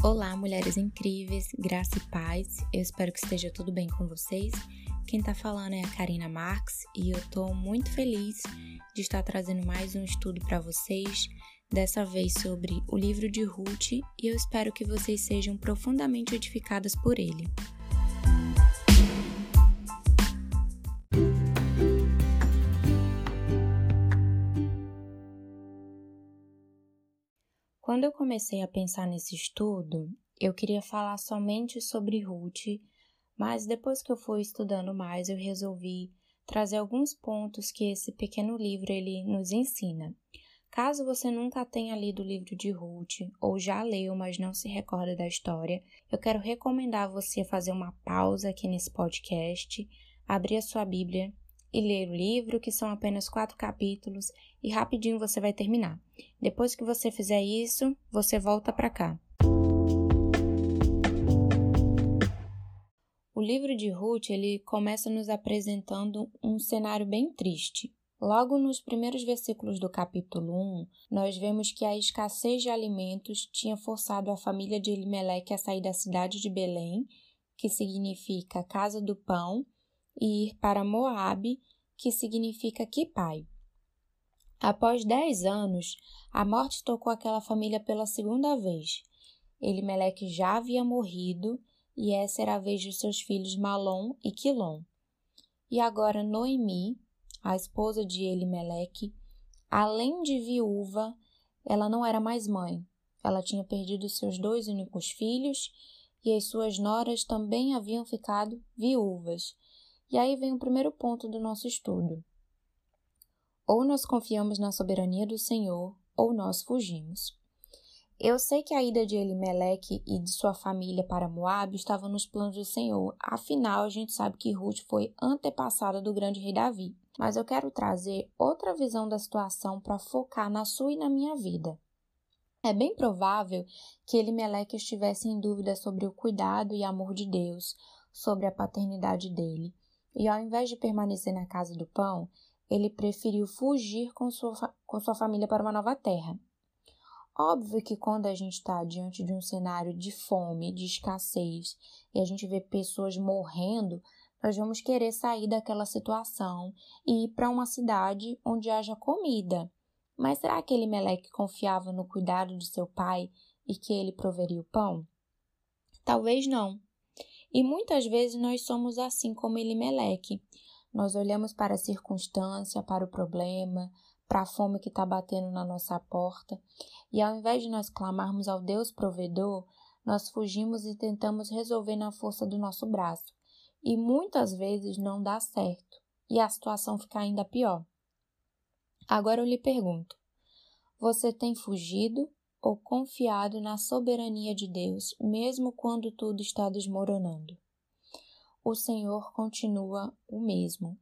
Olá, mulheres incríveis, graça e paz. Eu espero que esteja tudo bem com vocês. Quem tá falando é a Karina Marx e eu tô muito feliz de estar trazendo mais um estudo para vocês, dessa vez sobre o livro de Ruth, e eu espero que vocês sejam profundamente edificadas por ele. Quando eu comecei a pensar nesse estudo, eu queria falar somente sobre Ruth, mas depois que eu fui estudando mais, eu resolvi trazer alguns pontos que esse pequeno livro ele nos ensina. Caso você nunca tenha lido o livro de Ruth ou já leu, mas não se recorda da história, eu quero recomendar você fazer uma pausa aqui nesse podcast, abrir a sua Bíblia e ler o livro, que são apenas quatro capítulos, e rapidinho você vai terminar. Depois que você fizer isso, você volta para cá. O livro de Ruth ele começa nos apresentando um cenário bem triste. Logo nos primeiros versículos do capítulo 1, nós vemos que a escassez de alimentos tinha forçado a família de Elimeleque a sair da cidade de Belém, que significa casa do pão, e ir para Moabe, que significa Kipai. Após dez anos, a morte tocou aquela família pela segunda vez. Elimeleque já havia morrido e essa era a vez de seus filhos Malom e Quilom. E agora Noemi, a esposa de Elimeleque, além de viúva, ela não era mais mãe. Ela tinha perdido seus dois únicos filhos e as suas noras também haviam ficado viúvas. E aí vem o primeiro ponto do nosso estudo. Ou nós confiamos na soberania do Senhor, ou nós fugimos. Eu sei que a ida de Elimeleque e de sua família para Moab estava nos planos do Senhor, afinal a gente sabe que Ruth foi antepassada do grande rei Davi. Mas eu quero trazer outra visão da situação para focar na sua e na minha vida. É bem provável que Elimeleque estivesse em dúvida sobre o cuidado e amor de Deus, sobre a paternidade dele, e ao invés de permanecer na casa do pão, ele preferiu fugir com sua, com sua família para uma nova terra. Óbvio que quando a gente está diante de um cenário de fome, de escassez, e a gente vê pessoas morrendo, nós vamos querer sair daquela situação e ir para uma cidade onde haja comida. Mas será que Elimelec confiava no cuidado de seu pai e que ele proveria o pão? Talvez não. E muitas vezes nós somos assim como Elimeleque. Nós olhamos para a circunstância, para o problema, para a fome que está batendo na nossa porta, e ao invés de nós clamarmos ao Deus provedor, nós fugimos e tentamos resolver na força do nosso braço. E muitas vezes não dá certo, e a situação fica ainda pior. Agora eu lhe pergunto: você tem fugido ou confiado na soberania de Deus, mesmo quando tudo está desmoronando. O Senhor continua o mesmo.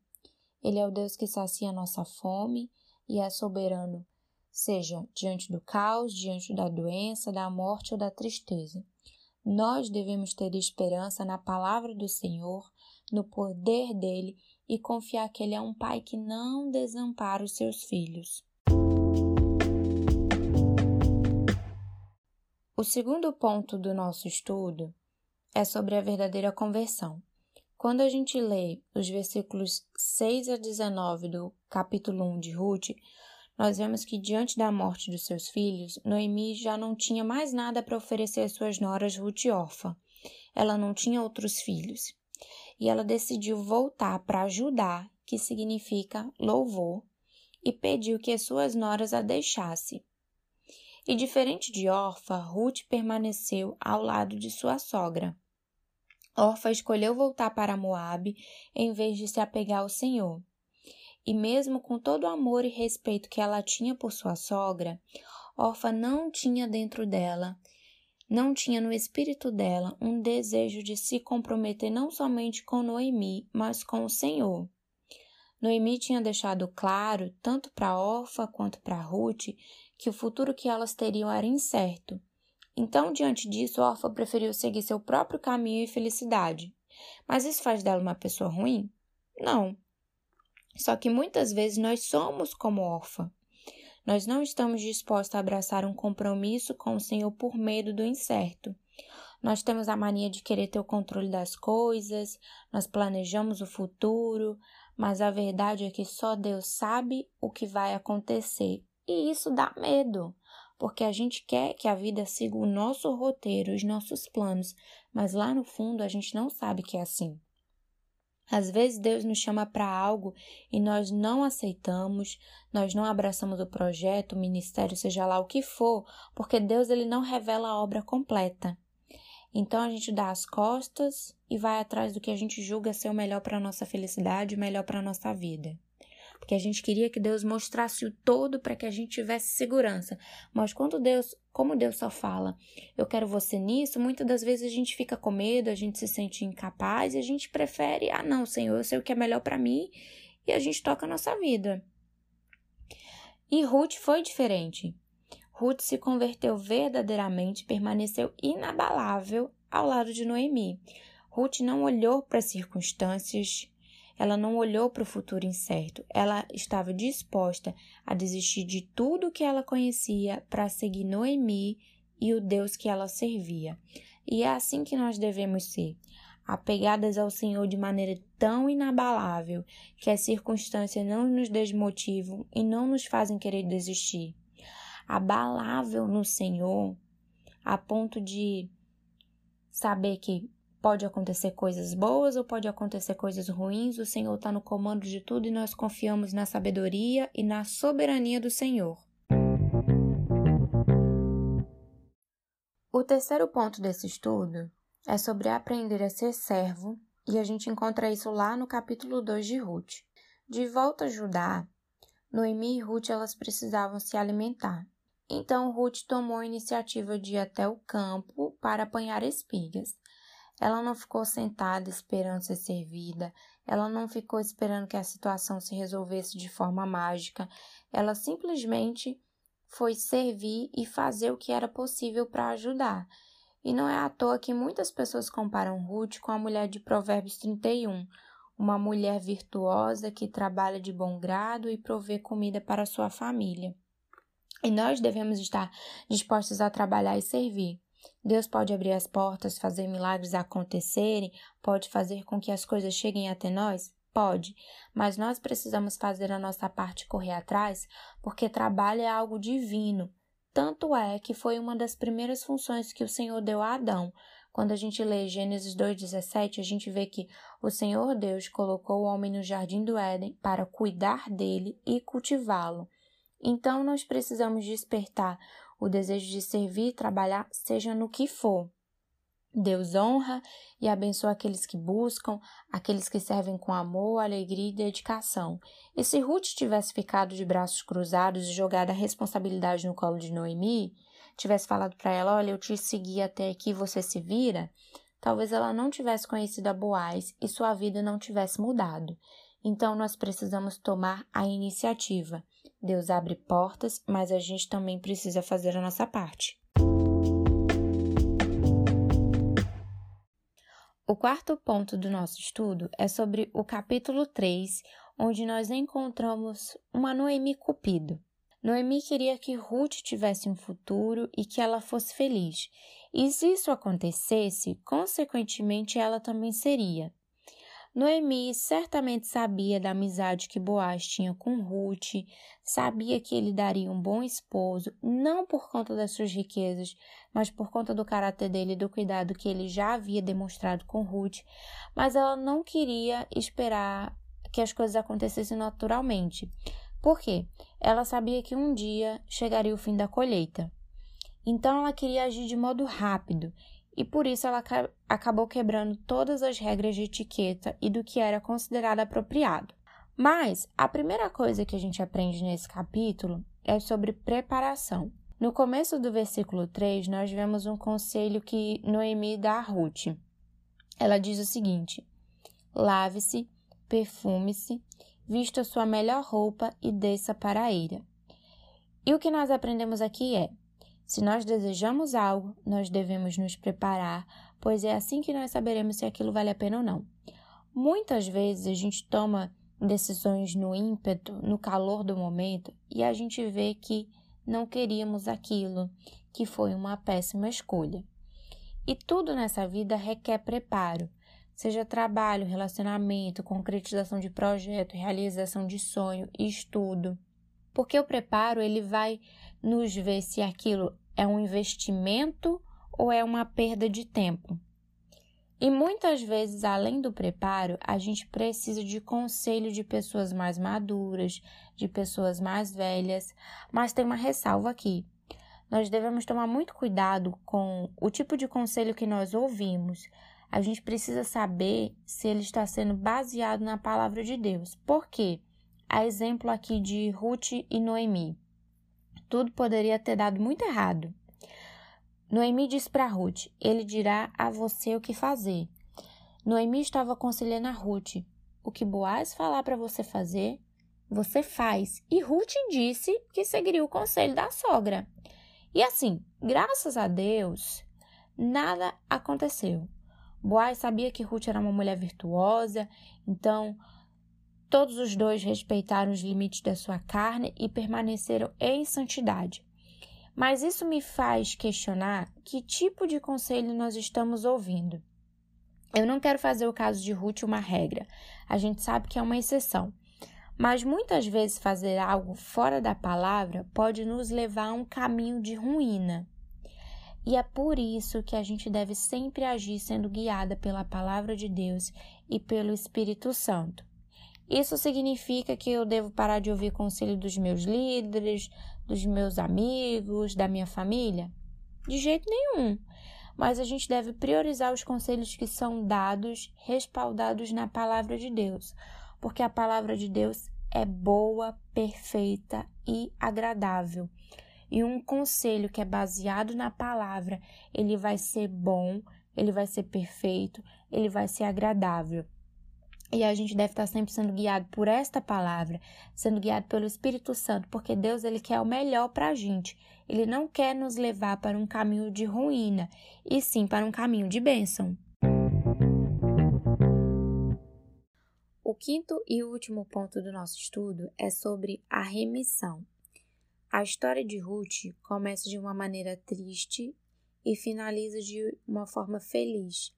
Ele é o Deus que sacia nossa fome e é soberano, seja diante do caos, diante da doença, da morte ou da tristeza. Nós devemos ter esperança na palavra do Senhor, no poder dele e confiar que ele é um pai que não desampara os seus filhos. O segundo ponto do nosso estudo é sobre a verdadeira conversão. Quando a gente lê os versículos 6 a 19 do capítulo 1 de Ruth, nós vemos que diante da morte dos seus filhos, Noemi já não tinha mais nada para oferecer às suas noras Ruth órfã. Ela não tinha outros filhos. E ela decidiu voltar para ajudar, que significa louvor, e pediu que as suas noras a deixasse. E diferente de Orfa, Ruth permaneceu ao lado de sua sogra. Orfa escolheu voltar para Moabe em vez de se apegar ao Senhor. E mesmo com todo o amor e respeito que ela tinha por sua sogra, Orfa não tinha dentro dela, não tinha no espírito dela um desejo de se comprometer não somente com Noemi, mas com o Senhor. Noemi tinha deixado claro, tanto para Orfa quanto para Ruth, que o futuro que elas teriam era incerto. Então, diante disso, Orfa preferiu seguir seu próprio caminho e felicidade. Mas isso faz dela uma pessoa ruim? Não. Só que muitas vezes nós somos como Orfa. Nós não estamos dispostos a abraçar um compromisso com o Senhor por medo do incerto. Nós temos a mania de querer ter o controle das coisas, nós planejamos o futuro, mas a verdade é que só Deus sabe o que vai acontecer. E isso dá medo, porque a gente quer que a vida siga o nosso roteiro, os nossos planos, mas lá no fundo a gente não sabe que é assim. Às vezes Deus nos chama para algo e nós não aceitamos, nós não abraçamos o projeto, o ministério, seja lá o que for, porque Deus ele não revela a obra completa. Então a gente dá as costas e vai atrás do que a gente julga ser o melhor para nossa felicidade, o melhor para nossa vida. Porque a gente queria que Deus mostrasse o todo para que a gente tivesse segurança. Mas quando Deus, como Deus só fala, eu quero você nisso, muitas das vezes a gente fica com medo, a gente se sente incapaz e a gente prefere, ah, não, Senhor, eu sei o que é melhor para mim e a gente toca a nossa vida. E Ruth foi diferente. Ruth se converteu verdadeiramente, permaneceu inabalável ao lado de Noemi. Ruth não olhou para as circunstâncias, ela não olhou para o futuro incerto. Ela estava disposta a desistir de tudo que ela conhecia para seguir Noemi e o Deus que ela servia. E é assim que nós devemos ser, apegadas ao Senhor de maneira tão inabalável que as circunstâncias não nos desmotivam e não nos fazem querer desistir abalável no Senhor, a ponto de saber que pode acontecer coisas boas ou pode acontecer coisas ruins, o Senhor está no comando de tudo e nós confiamos na sabedoria e na soberania do Senhor. O terceiro ponto desse estudo é sobre aprender a ser servo, e a gente encontra isso lá no capítulo 2 de Ruth. De volta a Judá, Noemi e Ruth elas precisavam se alimentar, então Ruth tomou a iniciativa de ir até o campo para apanhar espigas. Ela não ficou sentada esperando ser servida, ela não ficou esperando que a situação se resolvesse de forma mágica, ela simplesmente foi servir e fazer o que era possível para ajudar. E não é à toa que muitas pessoas comparam Ruth com a mulher de Provérbios 31, uma mulher virtuosa que trabalha de bom grado e provê comida para sua família. E nós devemos estar dispostos a trabalhar e servir. Deus pode abrir as portas, fazer milagres acontecerem, pode fazer com que as coisas cheguem até nós? Pode, mas nós precisamos fazer a nossa parte correr atrás, porque trabalho é algo divino. Tanto é que foi uma das primeiras funções que o Senhor deu a Adão. Quando a gente lê Gênesis 2,17, a gente vê que o Senhor Deus colocou o homem no jardim do Éden para cuidar dele e cultivá-lo. Então, nós precisamos despertar o desejo de servir e trabalhar, seja no que for. Deus honra e abençoa aqueles que buscam, aqueles que servem com amor, alegria e dedicação. E se Ruth tivesse ficado de braços cruzados e jogado a responsabilidade no colo de Noemi, tivesse falado para ela: Olha, eu te segui até aqui, você se vira, talvez ela não tivesse conhecido a Boaz e sua vida não tivesse mudado. Então nós precisamos tomar a iniciativa. Deus abre portas, mas a gente também precisa fazer a nossa parte. O quarto ponto do nosso estudo é sobre o capítulo 3, onde nós encontramos uma Noemi Cupido. Noemi queria que Ruth tivesse um futuro e que ela fosse feliz. E se isso acontecesse, consequentemente ela também seria. Noemi certamente sabia da amizade que Boaz tinha com Ruth, sabia que ele daria um bom esposo, não por conta das suas riquezas, mas por conta do caráter dele e do cuidado que ele já havia demonstrado com Ruth, mas ela não queria esperar que as coisas acontecessem naturalmente. Por quê? Ela sabia que um dia chegaria o fim da colheita. Então ela queria agir de modo rápido e por isso ela acabou quebrando todas as regras de etiqueta e do que era considerado apropriado. Mas a primeira coisa que a gente aprende nesse capítulo é sobre preparação. No começo do versículo 3, nós vemos um conselho que Noemi dá a Ruth. Ela diz o seguinte: lave-se, perfume-se, vista sua melhor roupa e desça para a eira. E o que nós aprendemos aqui é: se nós desejamos algo, nós devemos nos preparar, pois é assim que nós saberemos se aquilo vale a pena ou não. Muitas vezes a gente toma decisões no ímpeto, no calor do momento, e a gente vê que não queríamos aquilo, que foi uma péssima escolha. E tudo nessa vida requer preparo, seja trabalho, relacionamento, concretização de projeto, realização de sonho, estudo. Porque o preparo ele vai nos ver se aquilo é um investimento ou é uma perda de tempo. E muitas vezes, além do preparo, a gente precisa de conselho de pessoas mais maduras, de pessoas mais velhas, mas tem uma ressalva aqui. Nós devemos tomar muito cuidado com o tipo de conselho que nós ouvimos. A gente precisa saber se ele está sendo baseado na palavra de Deus. Por quê? A exemplo aqui de Ruth e Noemi. Tudo poderia ter dado muito errado. Noemi disse para Ruth: Ele dirá a você o que fazer. Noemi estava aconselhando a Ruth: O que Boaz falar para você fazer, você faz. E Ruth disse que seguiria o conselho da sogra. E assim, graças a Deus, nada aconteceu. Boaz sabia que Ruth era uma mulher virtuosa, então todos os dois respeitaram os limites da sua carne e permaneceram em santidade. Mas isso me faz questionar que tipo de conselho nós estamos ouvindo. Eu não quero fazer o caso de Ruth uma regra, a gente sabe que é uma exceção. Mas muitas vezes fazer algo fora da palavra pode nos levar a um caminho de ruína. E é por isso que a gente deve sempre agir sendo guiada pela palavra de Deus e pelo Espírito Santo. Isso significa que eu devo parar de ouvir conselho dos meus líderes, dos meus amigos, da minha família? De jeito nenhum. Mas a gente deve priorizar os conselhos que são dados, respaldados na palavra de Deus, porque a palavra de Deus é boa, perfeita e agradável. E um conselho que é baseado na palavra, ele vai ser bom, ele vai ser perfeito, ele vai ser agradável. E a gente deve estar sempre sendo guiado por esta palavra, sendo guiado pelo Espírito Santo, porque Deus ele quer o melhor para a gente. Ele não quer nos levar para um caminho de ruína, e sim para um caminho de bênção. O quinto e último ponto do nosso estudo é sobre a remissão. A história de Ruth começa de uma maneira triste e finaliza de uma forma feliz,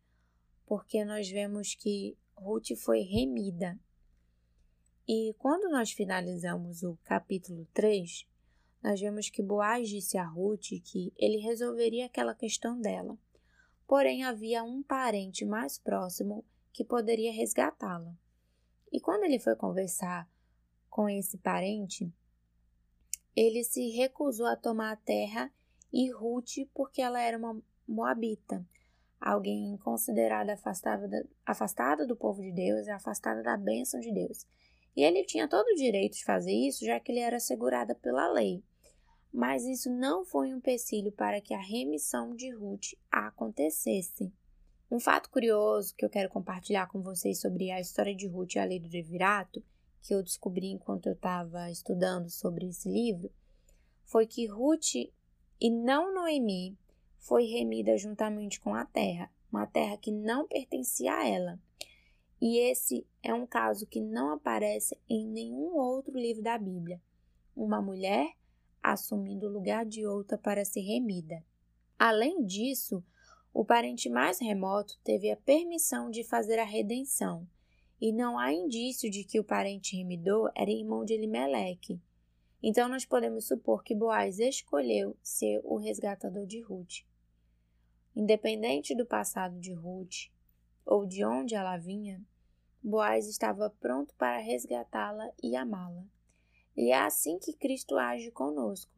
porque nós vemos que Ruth foi remida. E quando nós finalizamos o capítulo 3, nós vemos que Boaz disse a Ruth que ele resolveria aquela questão dela. Porém, havia um parente mais próximo que poderia resgatá-la. E quando ele foi conversar com esse parente, ele se recusou a tomar a terra e Ruth porque ela era uma moabita alguém considerada afastada, afastada do povo de Deus e afastada da bênção de Deus. E ele tinha todo o direito de fazer isso, já que ele era segurada pela lei. Mas isso não foi um empecilho para que a remissão de Ruth acontecesse. Um fato curioso que eu quero compartilhar com vocês sobre a história de Ruth e a lei do Devirato, que eu descobri enquanto eu estava estudando sobre esse livro, foi que Ruth e não Noemi foi remida juntamente com a terra, uma terra que não pertencia a ela. E esse é um caso que não aparece em nenhum outro livro da Bíblia. Uma mulher assumindo o lugar de outra para ser remida. Além disso, o parente mais remoto teve a permissão de fazer a redenção, e não há indício de que o parente remidor era irmão de Elimeleque. Então nós podemos supor que Boaz escolheu ser o resgatador de Ruth. Independente do passado de Ruth ou de onde ela vinha, Boaz estava pronto para resgatá-la e amá-la. E é assim que Cristo age conosco.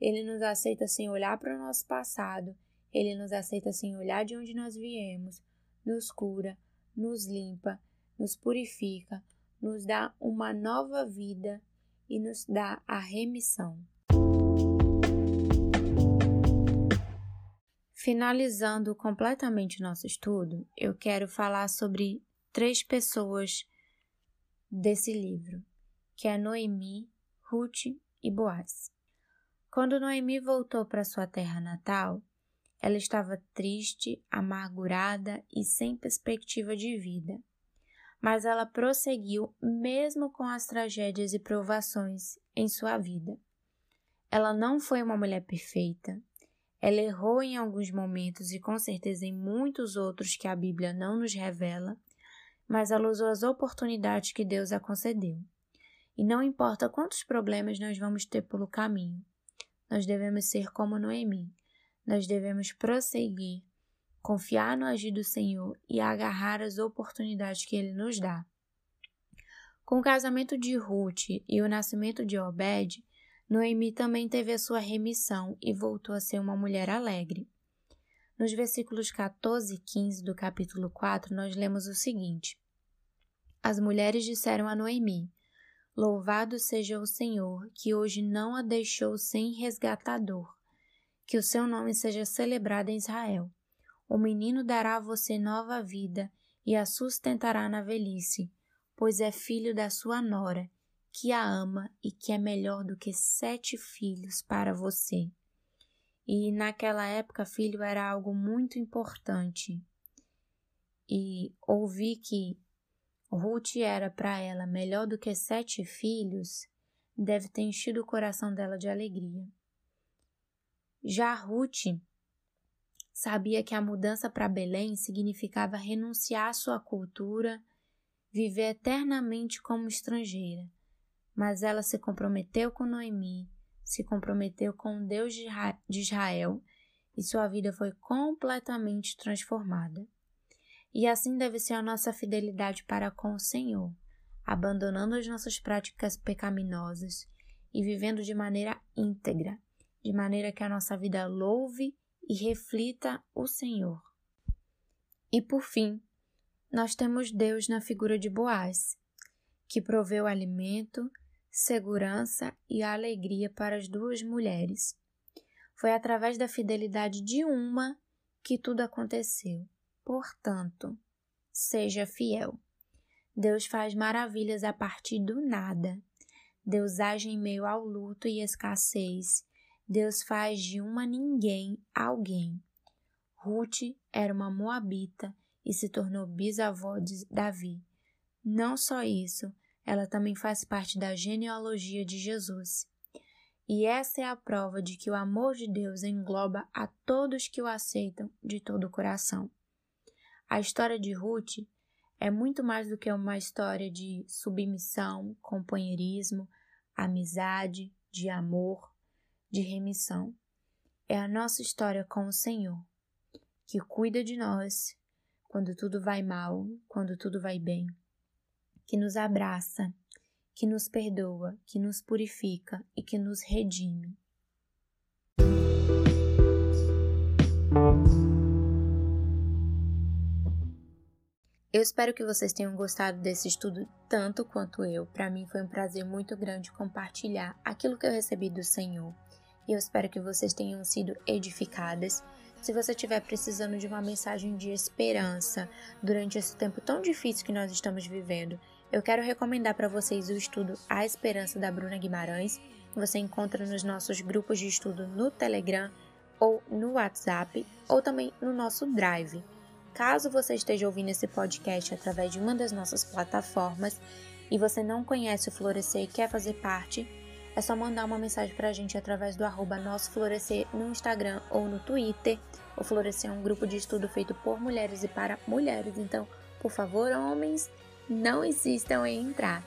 Ele nos aceita sem olhar para o nosso passado, ele nos aceita sem olhar de onde nós viemos, nos cura, nos limpa, nos purifica, nos dá uma nova vida e nos dá a remissão. Finalizando completamente nosso estudo, eu quero falar sobre três pessoas desse livro, que é Noemi, Ruth e Boaz. Quando Noemi voltou para sua terra natal, ela estava triste, amargurada e sem perspectiva de vida. Mas ela prosseguiu mesmo com as tragédias e provações em sua vida. Ela não foi uma mulher perfeita, Ela errou em alguns momentos e com certeza em muitos outros que a Bíblia não nos revela, mas ela usou as oportunidades que Deus a concedeu. E não importa quantos problemas nós vamos ter pelo caminho, nós devemos ser como Noemi. Nós devemos prosseguir, confiar no agir do Senhor e agarrar as oportunidades que Ele nos dá. Com o casamento de Ruth e o nascimento de Obed, Noemi também teve a sua remissão e voltou a ser uma mulher alegre. Nos versículos 14 e 15 do capítulo 4, nós lemos o seguinte: As mulheres disseram a Noemi: Louvado seja o Senhor, que hoje não a deixou sem resgatador. Que o seu nome seja celebrado em Israel. O menino dará a você nova vida e a sustentará na velhice pois é filho da sua nora, que a ama e que é melhor do que sete filhos para você. E naquela época, filho era algo muito importante. E ouvir que Ruth era para ela melhor do que sete filhos deve ter enchido o coração dela de alegria. Já Ruth sabia que a mudança para Belém significava renunciar à sua cultura viver eternamente como estrangeira. Mas ela se comprometeu com Noemi, se comprometeu com o Deus de Israel e sua vida foi completamente transformada. E assim deve ser a nossa fidelidade para com o Senhor, abandonando as nossas práticas pecaminosas e vivendo de maneira íntegra, de maneira que a nossa vida louve e reflita o Senhor. E por fim, nós temos Deus na figura de Boaz, que proveu alimento, segurança e alegria para as duas mulheres. Foi através da fidelidade de uma que tudo aconteceu. Portanto, seja fiel. Deus faz maravilhas a partir do nada. Deus age em meio ao luto e escassez. Deus faz de uma ninguém alguém. Ruth era uma moabita e se tornou bisavó de Davi. Não só isso, ela também faz parte da genealogia de Jesus. E essa é a prova de que o amor de Deus engloba a todos que o aceitam de todo o coração. A história de Ruth é muito mais do que uma história de submissão, companheirismo, amizade, de amor, de remissão. É a nossa história com o Senhor, que cuida de nós quando tudo vai mal, quando tudo vai bem, que nos abraça, que nos perdoa, que nos purifica e que nos redime. Eu espero que vocês tenham gostado desse estudo tanto quanto eu. Para mim foi um prazer muito grande compartilhar aquilo que eu recebi do Senhor. E eu espero que vocês tenham sido edificadas se você estiver precisando de uma mensagem de esperança durante esse tempo tão difícil que nós estamos vivendo, eu quero recomendar para vocês o estudo A Esperança da Bruna Guimarães. Você encontra nos nossos grupos de estudo no Telegram ou no WhatsApp ou também no nosso Drive. Caso você esteja ouvindo esse podcast através de uma das nossas plataformas e você não conhece o Florescer e quer fazer parte, é só mandar uma mensagem pra gente através do arroba Nosso Florescer no Instagram ou no Twitter. O Florescer é um grupo de estudo feito por mulheres e para mulheres, então, por favor, homens, não insistam em entrar.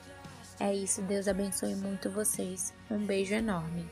É isso, Deus abençoe muito vocês. Um beijo enorme.